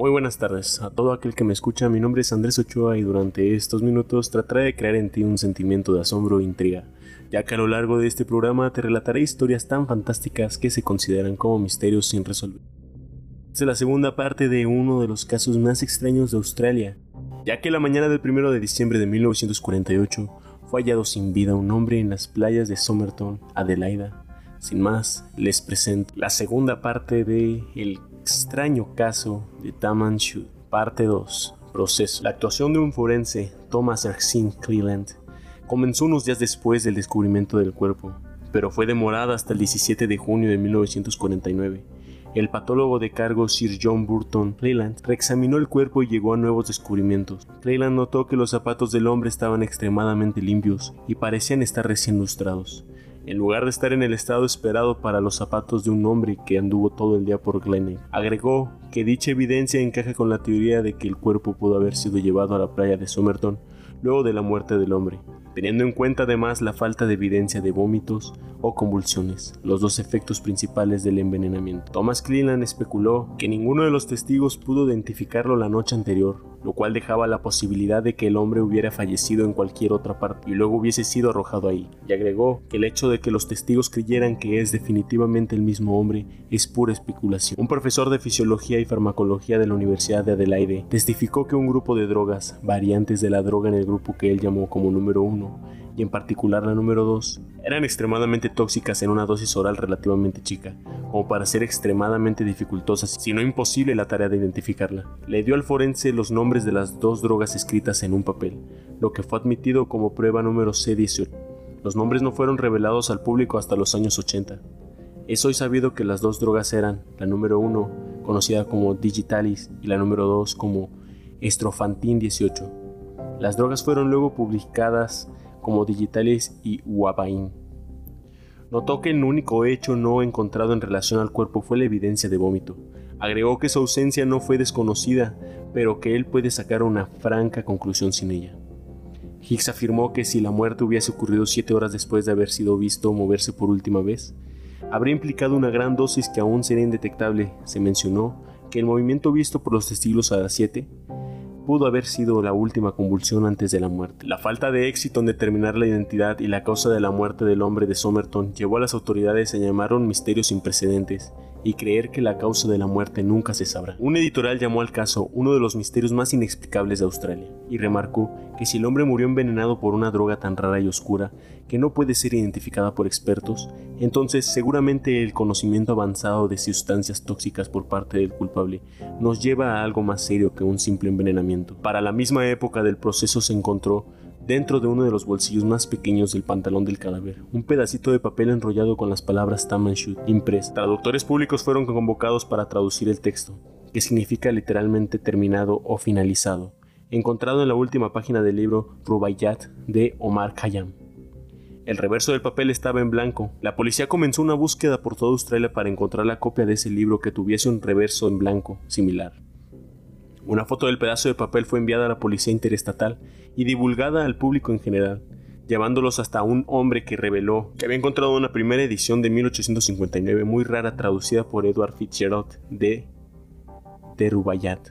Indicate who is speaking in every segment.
Speaker 1: Muy buenas tardes a todo aquel que me escucha. Mi nombre es Andrés Ochoa y durante estos minutos trataré de crear en ti un sentimiento de asombro e intriga, ya que a lo largo de este programa te relataré historias tan fantásticas que se consideran como misterios sin resolver. Es la segunda parte de uno de los casos más extraños de Australia, ya que la mañana del 1 de diciembre de 1948 fue hallado sin vida un hombre en las playas de Somerton, Adelaida. Sin más, les presento la segunda parte de El extraño caso de Taman parte 2. Proceso. La actuación de un forense, Thomas Erskine Cleland, comenzó unos días después del descubrimiento del cuerpo, pero fue demorada hasta el 17 de junio de 1949 el patólogo de cargo Sir John Burton Cleland reexaminó el cuerpo y llegó a nuevos descubrimientos. Cleland notó que los zapatos del hombre estaban extremadamente limpios y parecían estar recién lustrados, en lugar de estar en el estado esperado para los zapatos de un hombre que anduvo todo el día por Glenelg. Agregó que dicha evidencia encaja con la teoría de que el cuerpo pudo haber sido llevado a la playa de Somerton luego de la muerte del hombre, teniendo en cuenta además la falta de evidencia de vómitos o convulsiones, los dos efectos principales del envenenamiento. Thomas Cleland especuló que ninguno de los testigos pudo identificarlo la noche anterior, lo cual dejaba la posibilidad de que el hombre hubiera fallecido en cualquier otra parte y luego hubiese sido arrojado ahí. Y agregó que el hecho de que los testigos creyeran que es definitivamente el mismo hombre es pura especulación. Un profesor de fisiología y farmacología de la Universidad de Adelaide testificó que un grupo de drogas, variantes de la droga en el grupo que él llamó como número y en particular la número 2, eran extremadamente tóxicas en una dosis oral relativamente chica, como para ser extremadamente dificultosas, si no imposible la tarea de identificarla. Le dio al forense los nombres de las dos drogas escritas en un papel, lo que fue admitido como prueba número C18. Los nombres no fueron revelados al público hasta los años 80. Es hoy sabido que las dos drogas eran la número 1, conocida como Digitalis, y la número 2 como Estrofantin 18. Las drogas fueron luego publicadas como Digitalis y Wabain. Notó que el único hecho no encontrado en relación al cuerpo fue la evidencia de vómito. Agregó que su ausencia no fue desconocida, pero que él puede sacar una franca conclusión sin ella. Hicks afirmó que si la muerte hubiese ocurrido siete horas después de haber sido visto moverse por última vez, habría implicado una gran dosis que aún sería indetectable. Se mencionó que el movimiento visto por los testigos a las 7 pudo haber sido la última convulsión antes de la muerte. La falta de éxito en determinar la identidad y la causa de la muerte del hombre de Somerton llevó a las autoridades a llamar un misterio sin precedentes y creer que la causa de la muerte nunca se sabrá. Un editorial llamó al caso uno de los misterios más inexplicables de Australia y remarcó que si el hombre murió envenenado por una droga tan rara y oscura que no puede ser identificada por expertos, entonces seguramente el conocimiento avanzado de sustancias tóxicas por parte del culpable nos lleva a algo más serio que un simple envenenamiento. Para la misma época del proceso se encontró dentro de uno de los bolsillos más pequeños del pantalón del cadáver, un pedacito de papel enrollado con las palabras Tamanshut impress. Traductores públicos fueron convocados para traducir el texto, que significa literalmente terminado o finalizado, encontrado en la última página del libro Rubaiyat de Omar Khayyam. El reverso del papel estaba en blanco. La policía comenzó una búsqueda por toda Australia para encontrar la copia de ese libro que tuviese un reverso en blanco similar. Una foto del pedazo de papel fue enviada a la policía interestatal y divulgada al público en general, llevándolos hasta un hombre que reveló que había encontrado una primera edición de 1859 muy rara traducida por Edward Fitzgerald de The Rubaiyat,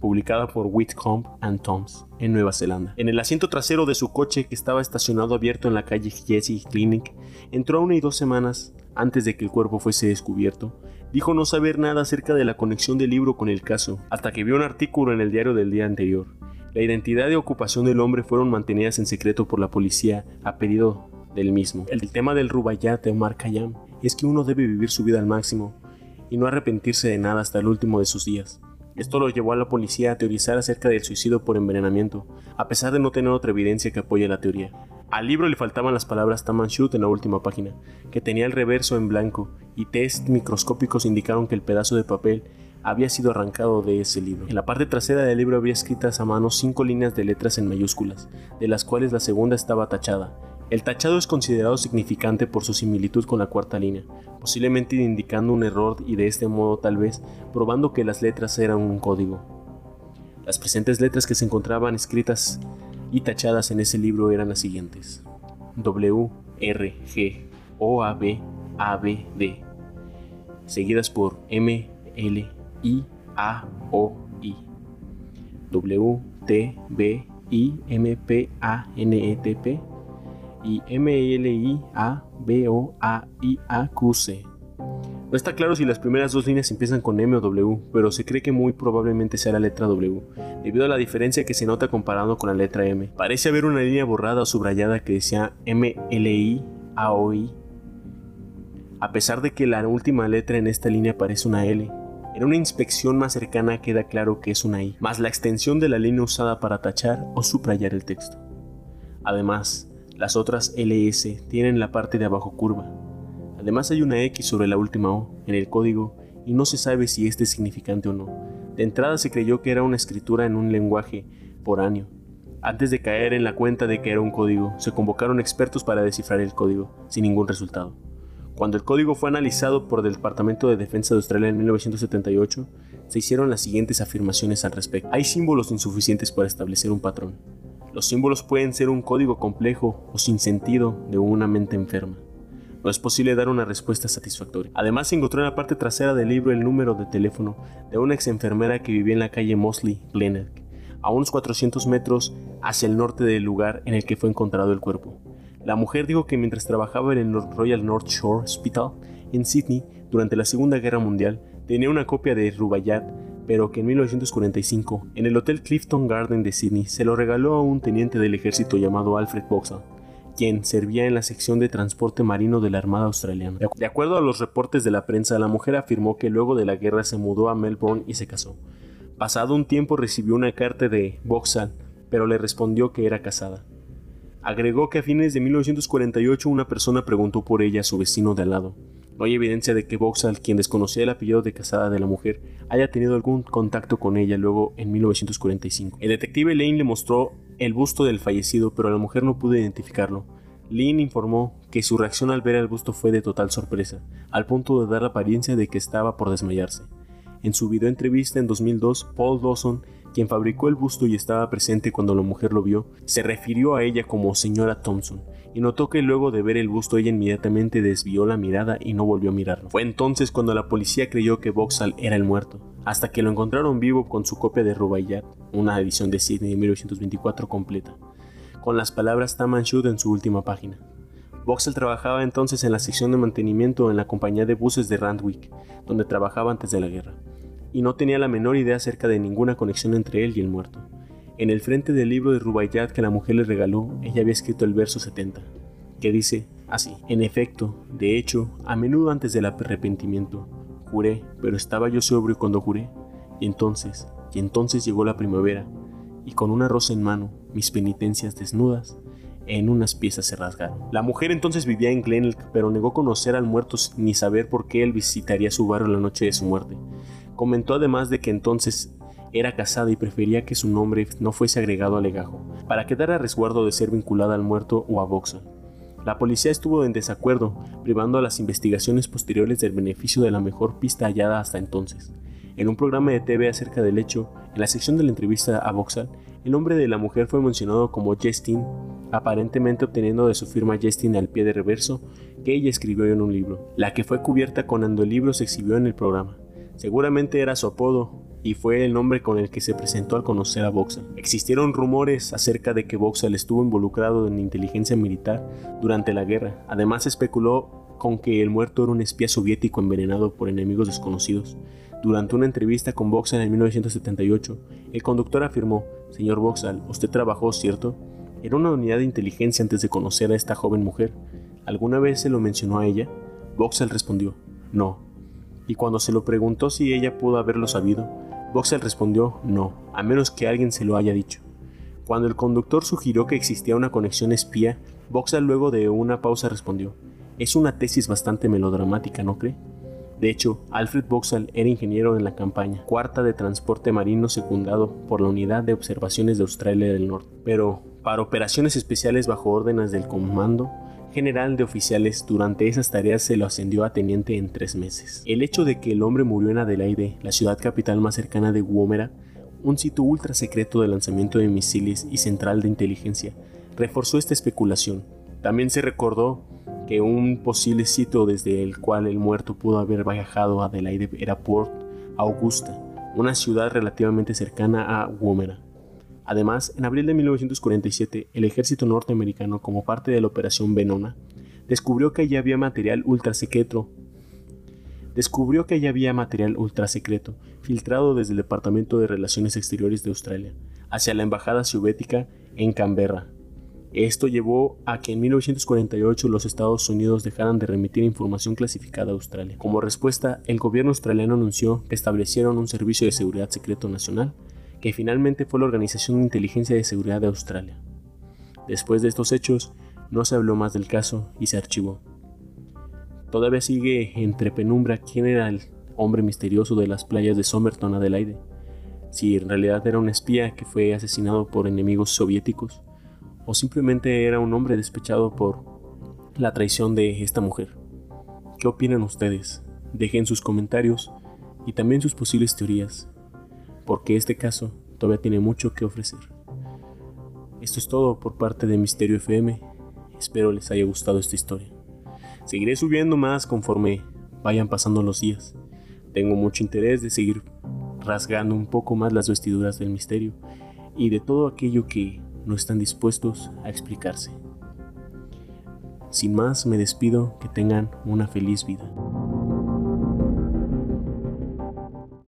Speaker 1: publicada por Whitcomb and Toms en Nueva Zelanda. En el asiento trasero de su coche que estaba estacionado abierto en la calle Jesse Clinic, entró una y dos semanas antes de que el cuerpo fuese descubierto dijo no saber nada acerca de la conexión del libro con el caso, hasta que vio un artículo en el diario del día anterior. La identidad y ocupación del hombre fueron mantenidas en secreto por la policía a pedido del mismo. El tema del Rubayat de Omar Khayyam es que uno debe vivir su vida al máximo y no arrepentirse de nada hasta el último de sus días. Esto lo llevó a la policía a teorizar acerca del suicidio por envenenamiento, a pesar de no tener otra evidencia que apoye la teoría. Al libro le faltaban las palabras Tamanshut en la última página, que tenía el reverso en blanco, y test microscópicos indicaron que el pedazo de papel había sido arrancado de ese libro. En la parte trasera del libro había escritas a mano cinco líneas de letras en mayúsculas, de las cuales la segunda estaba tachada. El tachado es considerado significante por su similitud con la cuarta línea, posiblemente indicando un error y de este modo tal vez probando que las letras eran un código. Las presentes letras que se encontraban escritas y tachadas en ese libro eran las siguientes. W, R, G, O, A, B, A, B, D, seguidas por M, L, I, A, O, I. W, T, B, I, M, P, A, N, E, T, P y M, L, I, A, B, O, A, I, A, Q, C. No está claro si las primeras dos líneas empiezan con M o W, pero se cree que muy probablemente sea la letra W, debido a la diferencia que se nota comparando con la letra M. Parece haber una línea borrada o subrayada que decía M, L, I, A, O, I. A pesar de que la última letra en esta línea parece una L, en una inspección más cercana queda claro que es una I, más la extensión de la línea usada para tachar o subrayar el texto. Además, las otras LS tienen la parte de abajo curva, Además hay una X sobre la última O en el código y no se sabe si este es significante o no. De entrada se creyó que era una escritura en un lenguaje foráneo. Antes de caer en la cuenta de que era un código, se convocaron expertos para descifrar el código, sin ningún resultado. Cuando el código fue analizado por el Departamento de Defensa de Australia en 1978, se hicieron las siguientes afirmaciones al respecto. Hay símbolos insuficientes para establecer un patrón. Los símbolos pueden ser un código complejo o sin sentido de una mente enferma no es posible dar una respuesta satisfactoria. Además, se encontró en la parte trasera del libro el número de teléfono de una ex enfermera que vivía en la calle Mosley, Glenelg, a unos 400 metros hacia el norte del lugar en el que fue encontrado el cuerpo. La mujer dijo que mientras trabajaba en el Royal North Shore Hospital en Sydney durante la Segunda Guerra Mundial, tenía una copia de Rubaiyat, pero que en 1945, en el Hotel Clifton Garden de Sydney, se lo regaló a un teniente del ejército llamado Alfred Boxall quien servía en la sección de transporte marino de la Armada Australiana. De acuerdo a los reportes de la prensa, la mujer afirmó que luego de la guerra se mudó a Melbourne y se casó. Pasado un tiempo recibió una carta de Boxall, pero le respondió que era casada. Agregó que a fines de 1948 una persona preguntó por ella a su vecino de al lado. No hay evidencia de que Boxall, quien desconocía el apellido de casada de la mujer, haya tenido algún contacto con ella luego en 1945. El detective Lane le mostró el busto del fallecido, pero la mujer no pudo identificarlo. Lynn informó que su reacción al ver el busto fue de total sorpresa, al punto de dar la apariencia de que estaba por desmayarse. En su video entrevista en 2002, Paul Dawson, quien fabricó el busto y estaba presente cuando la mujer lo vio, se refirió a ella como señora Thompson, y notó que luego de ver el busto ella inmediatamente desvió la mirada y no volvió a mirarlo. Fue entonces cuando la policía creyó que Boxall era el muerto, hasta que lo encontraron vivo con su copia de Rubaiyat, una edición de Sydney de 1924 completa con las palabras Tamanshud en su última página. Boxel trabajaba entonces en la sección de mantenimiento en la compañía de buses de Randwick, donde trabajaba antes de la guerra, y no tenía la menor idea acerca de ninguna conexión entre él y el muerto. En el frente del libro de Rubaiyat que la mujer le regaló, ella había escrito el verso 70, que dice así: En efecto, de hecho, a menudo antes del arrepentimiento, juré, pero estaba yo sobrio cuando juré, y entonces, y entonces llegó la primavera, y con una rosa en mano, mis penitencias desnudas, en unas piezas se rasgaron. La mujer entonces vivía en Glenelg, pero negó conocer al muerto ni saber por qué él visitaría su barrio la noche de su muerte. Comentó además de que entonces era casada y prefería que su nombre no fuese agregado al legajo, para quedar a resguardo de ser vinculada al muerto o a Boxon. La policía estuvo en desacuerdo, privando a las investigaciones posteriores del beneficio de la mejor pista hallada hasta entonces. En un programa de TV acerca del hecho, en la sección de la entrevista a Boxall, el nombre de la mujer fue mencionado como Justine, aparentemente obteniendo de su firma Justine al pie de reverso que ella escribió en un libro, la que fue cubierta cuando el se exhibió en el programa. Seguramente era su apodo y fue el nombre con el que se presentó al conocer a Boxall. Existieron rumores acerca de que Boxall estuvo involucrado en inteligencia militar durante la guerra. Además especuló con que el muerto era un espía soviético envenenado por enemigos desconocidos. Durante una entrevista con Boxall en 1978, el conductor afirmó, Señor Boxall, usted trabajó, ¿cierto? Era una unidad de inteligencia antes de conocer a esta joven mujer. ¿Alguna vez se lo mencionó a ella? Boxall respondió, no. Y cuando se lo preguntó si ella pudo haberlo sabido, Boxall respondió, no, a menos que alguien se lo haya dicho. Cuando el conductor sugirió que existía una conexión espía, Boxall luego de una pausa respondió, es una tesis bastante melodramática, ¿no cree? De hecho, Alfred Boxall era ingeniero en la campaña cuarta de transporte marino secundado por la Unidad de Observaciones de Australia del Norte, pero para operaciones especiales bajo órdenes del Comando General de Oficiales, durante esas tareas se lo ascendió a teniente en tres meses. El hecho de que el hombre murió en Adelaide, la ciudad capital más cercana de Woomera, un sitio ultra secreto de lanzamiento de misiles y central de inteligencia, reforzó esta especulación. También se recordó que un posible sitio desde el cual el muerto pudo haber viajado a Adelaide era Port Augusta, una ciudad relativamente cercana a Woomera. Además, en abril de 1947, el ejército norteamericano, como parte de la Operación Venona, descubrió que allí había material ultra secreto. Descubrió que allí había material ultra secreto filtrado desde el Departamento de Relaciones Exteriores de Australia hacia la embajada soviética en Canberra. Esto llevó a que en 1948 los Estados Unidos dejaran de remitir información clasificada a Australia. Como respuesta, el gobierno australiano anunció que establecieron un servicio de seguridad secreto nacional, que finalmente fue la Organización de Inteligencia de Seguridad de Australia. Después de estos hechos, no se habló más del caso y se archivó. Todavía sigue entre penumbra quién era el hombre misterioso de las playas de Somerton, Adelaide, si en realidad era un espía que fue asesinado por enemigos soviéticos o simplemente era un hombre despechado por la traición de esta mujer. ¿Qué opinan ustedes? Dejen sus comentarios y también sus posibles teorías, porque este caso todavía tiene mucho que ofrecer. Esto es todo por parte de Misterio FM. Espero les haya gustado esta historia. Seguiré subiendo más conforme vayan pasando los días. Tengo mucho interés de seguir rasgando un poco más las vestiduras del misterio y de todo aquello que no están dispuestos a explicarse. Sin más, me despido, que tengan una feliz vida.